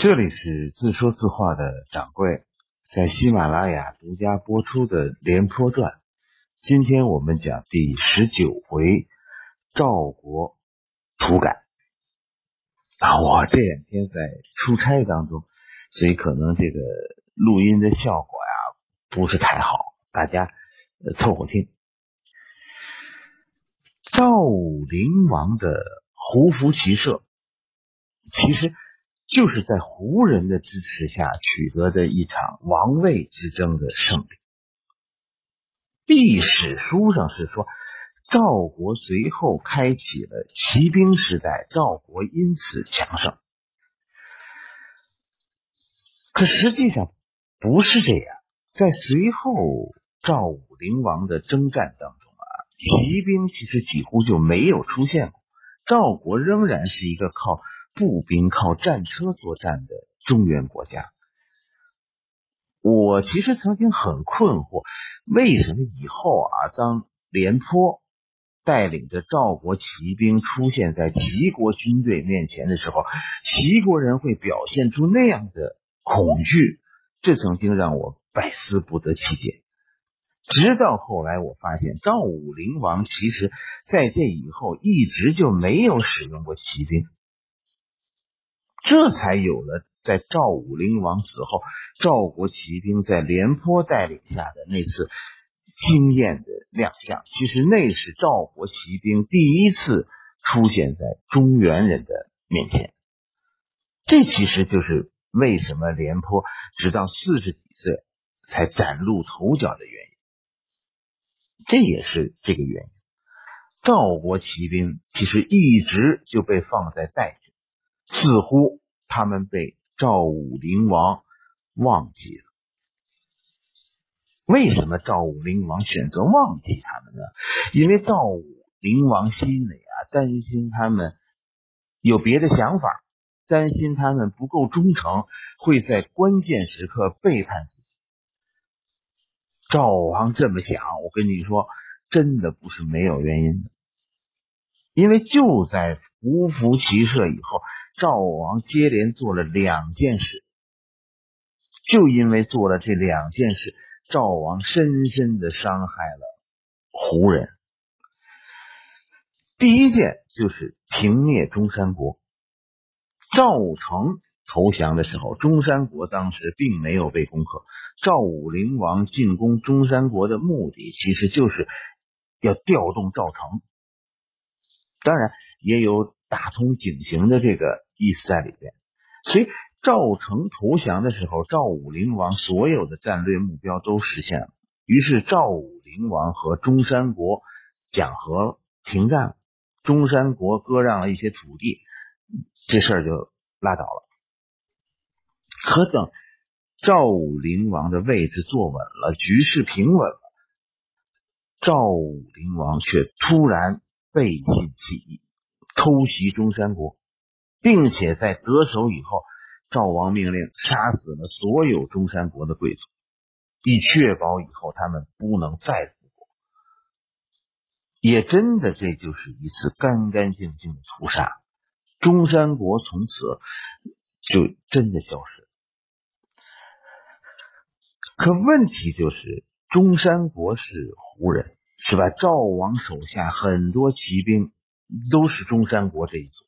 这里是自说自话的掌柜，在喜马拉雅独家播出的《廉颇传》，今天我们讲第十九回赵国土改。啊，我这两天在出差当中，所以可能这个录音的效果呀不是太好，大家凑合听。赵武灵王的胡服骑射，其实。就是在胡人的支持下取得的一场王位之争的胜利。历史书上是说，赵国随后开启了骑兵时代，赵国因此强盛。可实际上不是这样，在随后赵武灵王的征战当中啊，骑兵其实几乎就没有出现过，赵国仍然是一个靠。步兵靠战车作战的中原国家，我其实曾经很困惑，为什么以后啊，当廉颇带领着赵国骑兵出现在齐国军队面前的时候，齐国人会表现出那样的恐惧？这曾经让我百思不得其解。直到后来，我发现赵武灵王其实在这以后一直就没有使用过骑兵。这才有了在赵武灵王死后，赵国骑兵在廉颇带领下的那次惊艳的亮相。其实那是赵国骑兵第一次出现在中原人的面前。这其实就是为什么廉颇直到四十几岁才崭露头角的原因。这也是这个原因。赵国骑兵其实一直就被放在待。似乎他们被赵武灵王忘记了。为什么赵武灵王选择忘记他们呢？因为赵武灵王心里啊，担心他们有别的想法，担心他们不够忠诚，会在关键时刻背叛自己。赵王这么想，我跟你说，真的不是没有原因的。因为就在胡服骑射以后。赵王接连做了两件事，就因为做了这两件事，赵王深深的伤害了胡人。第一件就是平灭中山国。赵成投降的时候，中山国当时并没有被攻克。赵武灵王进攻中山国的目的，其实就是要调动赵成，当然也有打通井陉的这个。意思在里边，所以赵成投降的时候，赵武灵王所有的战略目标都实现了。于是赵武灵王和中山国讲和停战了，中山国割让了一些土地，这事儿就拉倒了。可等赵武灵王的位置坐稳了，局势平稳了，赵武灵王却突然背信弃义，偷袭中山国。并且在得手以后，赵王命令杀死了所有中山国的贵族，以确保以后他们不能再复国。也真的，这就是一次干干净净的屠杀。中山国从此就真的消失。可问题就是，中山国是胡人，是吧？赵王手下很多骑兵都是中山国这一族。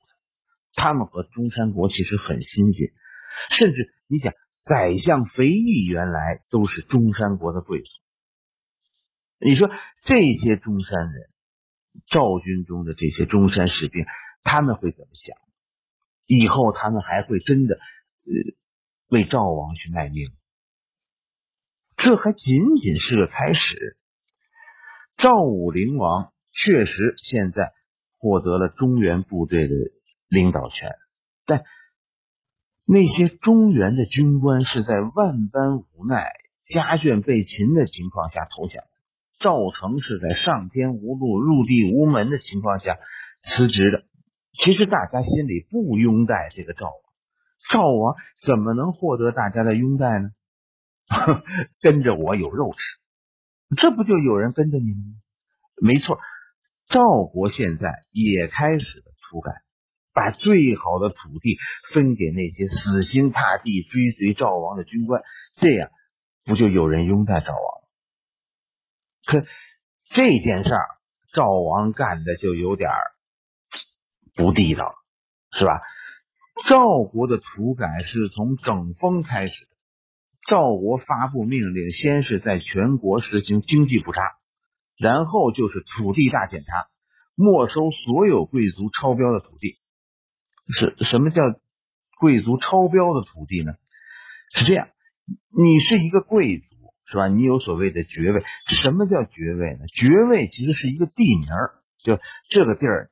他们和中山国其实很亲近，甚至你想，宰相肥义原来都是中山国的贵族。你说这些中山人，赵军中的这些中山士兵，他们会怎么想？以后他们还会真的呃为赵王去卖命？这还仅仅是个开始。赵武灵王确实现在获得了中原部队的。领导权，但那些中原的军官是在万般无奈、家眷被擒的情况下投降。赵成是在上天无路、入地无门的情况下辞职的。其实大家心里不拥戴这个赵王，赵王怎么能获得大家的拥戴呢？跟着我有肉吃，这不就有人跟着你了吗？没错，赵国现在也开始了土改。把最好的土地分给那些死心塌地追随赵王的军官，这样不就有人拥戴赵王？可这件事儿，赵王干的就有点不地道了，是吧？赵国的土改是从整风开始的。赵国发布命令，先是在全国实行经济普查，然后就是土地大检查，没收所有贵族超标的土地。是什么叫贵族超标的土地呢？是这样，你是一个贵族，是吧？你有所谓的爵位。什么叫爵位呢？爵位其实是一个地名，就这个地儿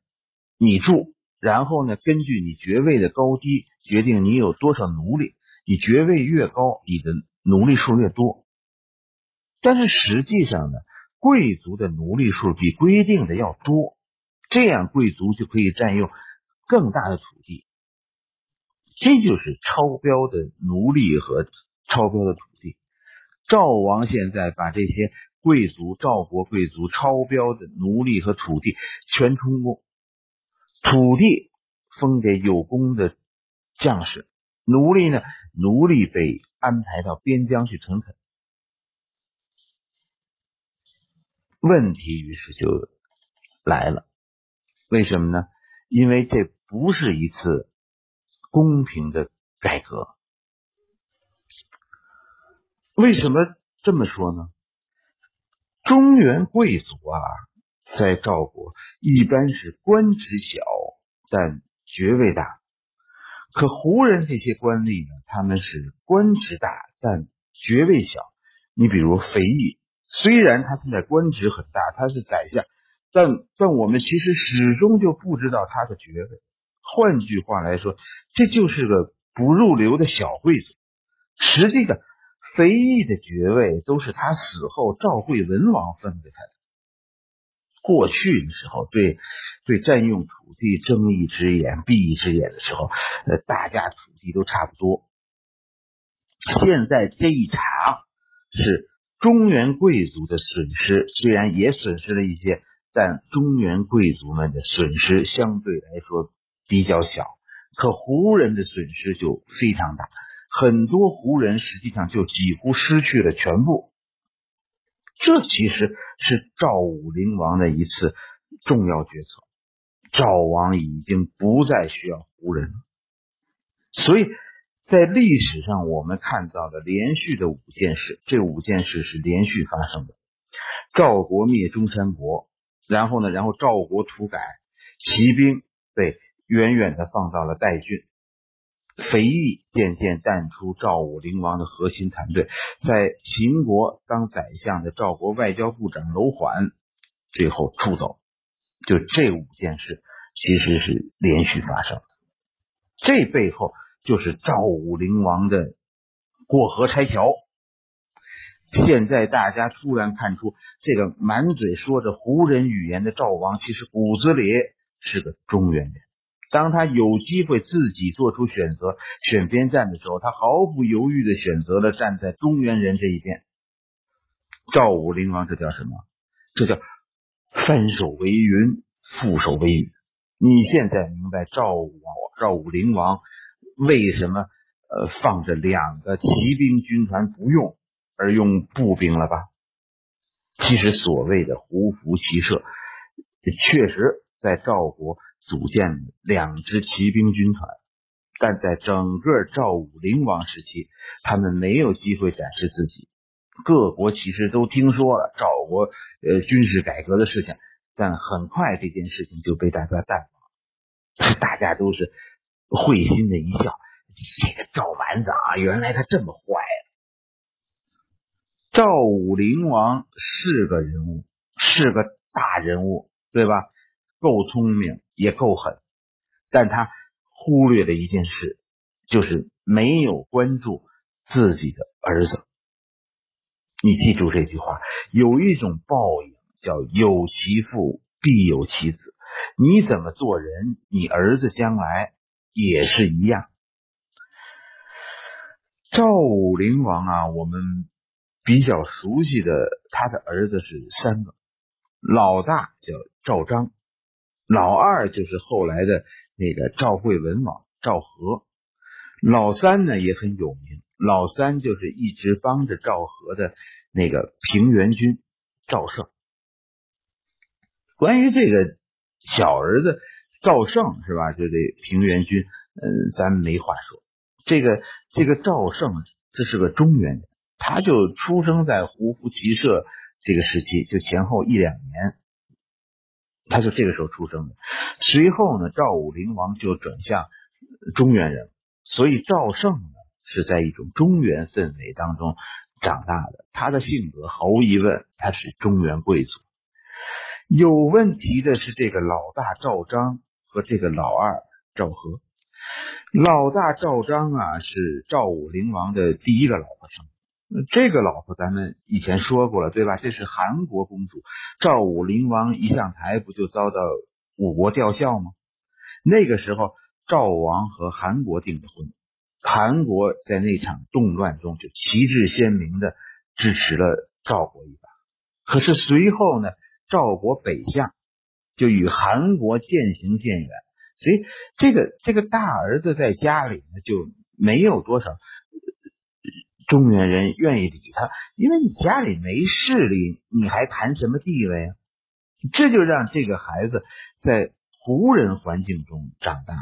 你住，然后呢，根据你爵位的高低，决定你有多少奴隶。你爵位越高，你的奴隶数越多。但是实际上呢，贵族的奴隶数比规定的要多，这样贵族就可以占用。更大的土地，这就是超标的奴隶和超标的土地。赵王现在把这些贵族、赵国贵族超标的奴隶和土地全充公，土地分给有功的将士，奴隶呢，奴隶被安排到边疆去屯垦。问题于是就来了，为什么呢？因为这。不是一次公平的改革。为什么这么说呢？中原贵族啊，在赵国一般是官职小，但爵位大。可胡人这些官吏呢，他们是官职大，但爵位小。你比如肥义，虽然他现在官职很大，他是宰相，但但我们其实始终就不知道他的爵位。换句话来说，这就是个不入流的小贵族。实际上，肥义的爵位都是他死后赵惠文王分给他的。过去的时候，对对占用土地睁一只眼闭一只眼的时候，呃，大家土地都差不多。现在这一查是中原贵族的损失，虽然也损失了一些，但中原贵族们的损失相对来说。比较小，可胡人的损失就非常大，很多胡人实际上就几乎失去了全部。这其实是赵武灵王的一次重要决策。赵王已经不再需要胡人了，所以在历史上我们看到的连续的五件事，这五件事是连续发生的：赵国灭中山国，然后呢，然后赵国土改，骑兵被。远远的放到了代郡，肥义渐渐淡出赵武灵王的核心团队，在秦国当宰相的赵国外交部长楼缓最后出走。就这五件事，其实是连续发生的。这背后就是赵武灵王的过河拆桥。现在大家突然看出，这个满嘴说着胡人语言的赵王，其实骨子里是个中原人。当他有机会自己做出选择、选边站的时候，他毫不犹豫的选择了站在中原人这一边。赵武灵王，这叫什么？这叫翻手为云，覆手为雨。你现在明白赵武赵武灵王为什么呃放着两个骑兵军团不用，而用步兵了吧？其实所谓的胡服骑射，确实在赵国。组建两支骑兵军团，但在整个赵武灵王时期，他们没有机会展示自己。各国其实都听说了赵国呃军事改革的事情，但很快这件事情就被大家淡忘。大家都是会心的一笑，这个赵蛮子啊，原来他这么坏。赵武灵王是个人物，是个大人物，对吧？够聪明。也够狠，但他忽略了一件事，就是没有关注自己的儿子。你记住这句话：有一种报应叫有其父必有其子。你怎么做人，你儿子将来也是一样。赵武灵王啊，我们比较熟悉的，他的儿子是三个，老大叫赵章。老二就是后来的那个赵惠文王赵和，老三呢也很有名，老三就是一直帮着赵和的那个平原君赵胜。关于这个小儿子赵胜是吧？就这平原君，嗯，咱没话说。这个这个赵胜，这是个中原人，他就出生在胡服骑射这个时期，就前后一两年，他就这个时候出生的。随后呢，赵武灵王就转向中原人，所以赵胜呢是在一种中原氛围当中长大的。他的性格毫无疑问，他是中原贵族。有问题的是这个老大赵章和这个老二赵和。老大赵章啊，是赵武灵王的第一个老婆生。这个老婆咱们以前说过了，对吧？这是韩国公主。赵武灵王一上台，不就遭到五国吊孝吗？那个时候，赵王和韩国订的婚，韩国在那场动乱中就旗帜鲜明的支持了赵国一把。可是随后呢？赵国北向，就与韩国渐行渐远，所以这个这个大儿子在家里呢，就没有多少中原人愿意理他，因为你家里没势力，你还谈什么地位啊？这就让这个孩子在胡人环境中长大，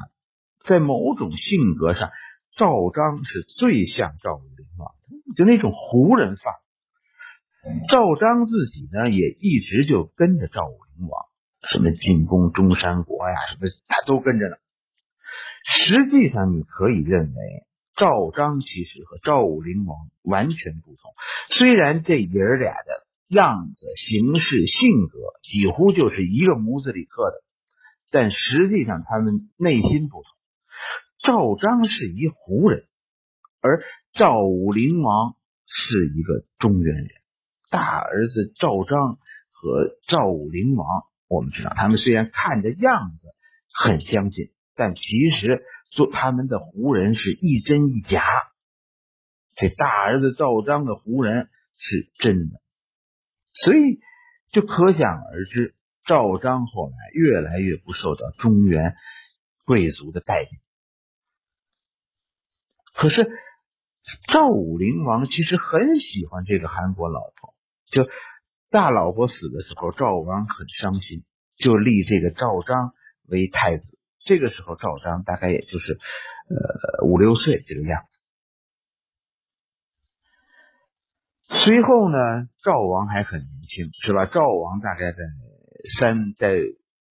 在某种性格上，赵章是最像赵武灵王的，就那种胡人范儿。赵章自己呢，也一直就跟着赵武灵王，什么进攻中山国呀，什么他都跟着呢。实际上，你可以认为赵章其实和赵武灵王完全不同。虽然这爷儿俩的样子、形式、性格几乎就是一个模子里刻的，但实际上他们内心不同。赵章是一胡人，而赵武灵王是一个中原人。大儿子赵章和赵武灵王，我们知道他们虽然看着样子很相近，但其实做他们的胡人是一真一假。这大儿子赵章的胡人是真的，所以就可想而知，赵章后来越来越不受到中原贵族的待见。可是赵武灵王其实很喜欢这个韩国老婆。就大老婆死的时候，赵王很伤心，就立这个赵章为太子。这个时候，赵章大概也就是呃五六岁这个样子。随后呢，赵王还很年轻，是吧？赵王大概在三在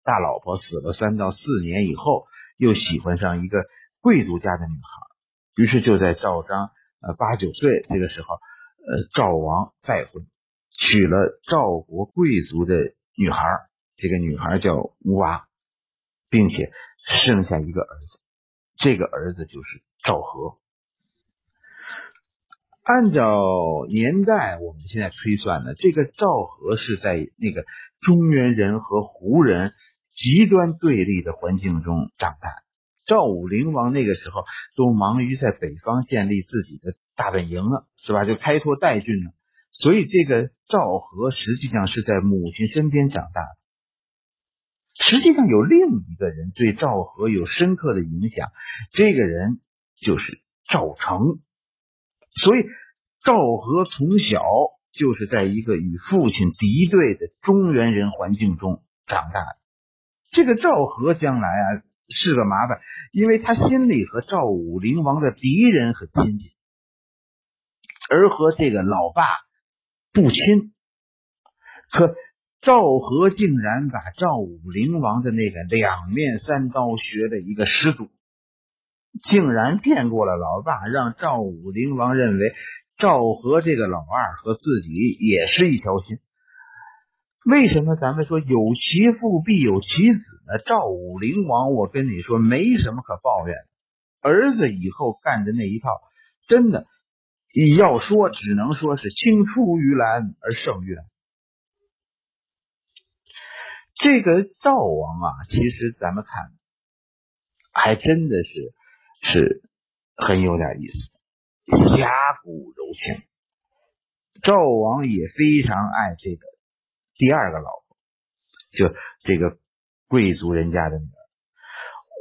大老婆死了三到四年以后，又喜欢上一个贵族家的女孩，于是就在赵章呃八九岁这个时候，呃赵王再婚。娶了赵国贵族的女孩，这个女孩叫乌娃，并且生下一个儿子，这个儿子就是赵和。按照年代，我们现在推算呢，这个赵和是在那个中原人和胡人极端对立的环境中长大。赵武灵王那个时候都忙于在北方建立自己的大本营了，是吧？就开拓代郡了。所以，这个赵和实际上是在母亲身边长大的。实际上，有另一个人对赵和有深刻的影响，这个人就是赵成。所以，赵和从小就是在一个与父亲敌对的中原人环境中长大的。这个赵和将来啊是个麻烦，因为他心里和赵武灵王的敌人很亲近，而和这个老爸。不亲，可赵和竟然把赵武灵王的那个两面三刀学的一个十足，竟然骗过了老爸，让赵武灵王认为赵和这个老二和自己也是一条心。为什么咱们说有其父必有其子呢？赵武灵王，我跟你说没什么可抱怨，儿子以后干的那一套，真的。要说，只能说是青出于蓝而胜于蓝。这个赵王啊，其实咱们看，还真的是是很有点意思，侠骨柔情。赵王也非常爱这个第二个老婆，就这个贵族人家的女儿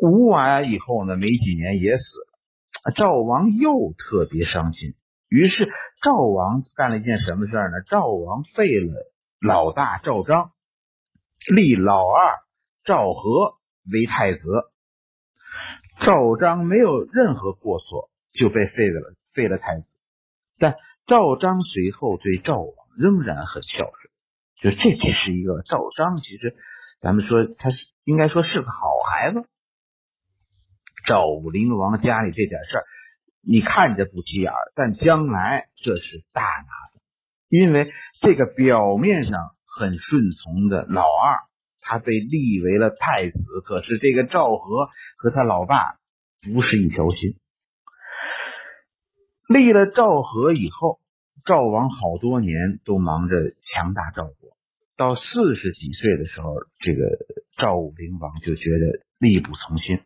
吴娃以后呢，没几年也死了。赵王又特别伤心，于是赵王干了一件什么事呢？赵王废了老大赵章，立老二赵和为太子。赵章没有任何过错，就被废了，废了太子。但赵章随后对赵王仍然很孝顺，就这只是一个赵章，其实咱们说他应该说是个好孩子。赵武灵王家里这点事儿，你看着不起眼，但将来这是大拿的，因为这个表面上很顺从的老二，他被立为了太子，可是这个赵和和他老爸不是一条心。立了赵和以后，赵王好多年都忙着强大赵国，到四十几岁的时候，这个赵武灵王就觉得力不从心。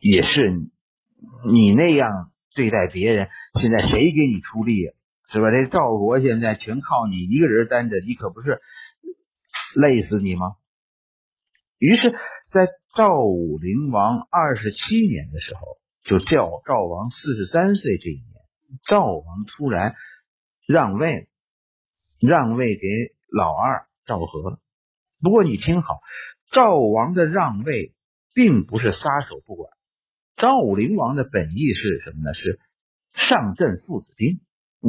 也是你那样对待别人，现在谁给你出力啊？是吧？这赵国现在全靠你一个人担着，你可不是累死你吗？于是，在赵武灵王二十七年的时候，就叫赵王四十三岁这一年，赵王突然让位，让位给老二赵和。不过你听好，赵王的让位并不是撒手不管。赵武灵王的本意是什么呢？是上阵父子兵。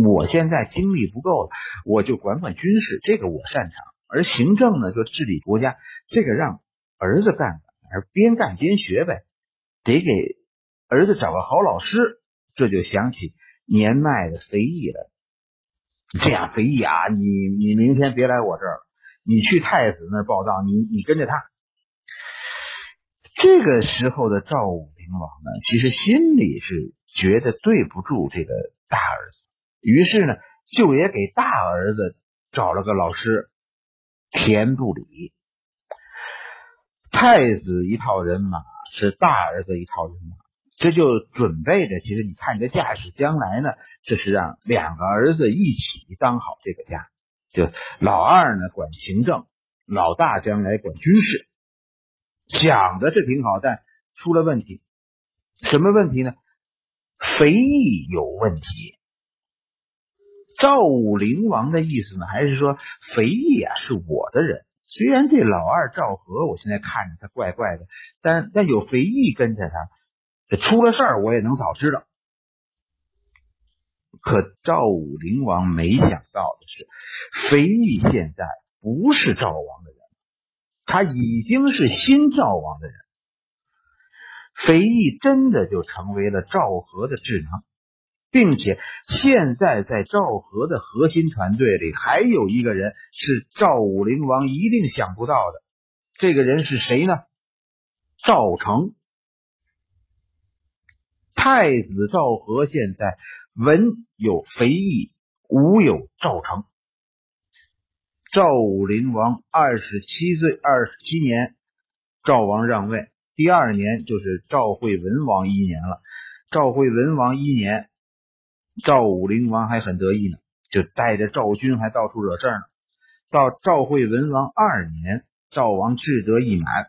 我现在精力不够了，我就管管军事，这个我擅长。而行政呢，就治理国家，这个让儿子干，而边干边学呗。得给儿子找个好老师。这就想起年迈的肥义了。这样，肥义啊，你你明天别来我这儿了，你去太子那儿报道，你你跟着他。这个时候的赵武。灵王呢，其实心里是觉得对不住这个大儿子，于是呢，就也给大儿子找了个老师田不礼。太子一套人马是大儿子一套人马，这就准备着。其实你看这架势，将来呢，这是让两个儿子一起当好这个家。就老二呢管行政，老大将来管军事，想的是挺好，但出了问题。什么问题呢？肥义有问题。赵武灵王的意思呢，还是说肥义啊是我的人？虽然这老二赵和，我现在看着他怪怪的，但但有肥义跟着他，这出了事儿我也能早知道。可赵武灵王没想到的是，肥义现在不是赵王的人，他已经是新赵王的人。肥义真的就成为了赵和的智囊，并且现在在赵和的核心团队里还有一个人是赵武灵王一定想不到的，这个人是谁呢？赵成。太子赵和现在文有肥义，武有赵成。赵武灵王二十七岁，二十七年，赵王让位。第二年就是赵惠文王一年了，赵惠文王一年，赵武灵王还很得意呢，就带着赵军还到处惹事呢。到赵惠文王二年，赵王志得意满。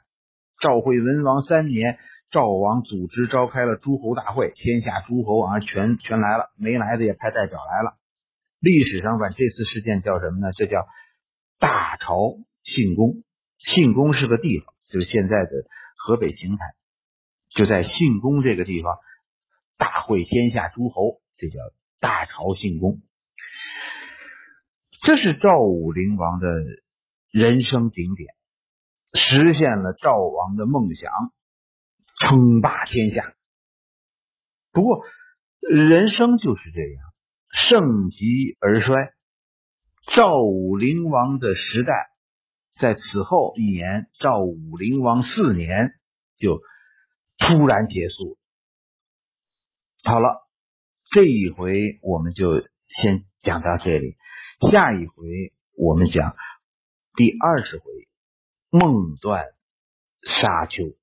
赵惠文王三年，赵王组织召开了诸侯大会，天下诸侯啊全全来了，没来的也派代表来了。历史上把这次事件叫什么呢？这叫大朝信公。信公是个地方，就是现在的。河北邢台就在信公这个地方，大会天下诸侯，这叫大朝信公。这是赵武灵王的人生顶点，实现了赵王的梦想，称霸天下。不过，人生就是这样，盛极而衰。赵武灵王的时代。在此后一年，赵武灵王四年就突然结束。好了，这一回我们就先讲到这里，下一回我们讲第二十回梦断沙丘。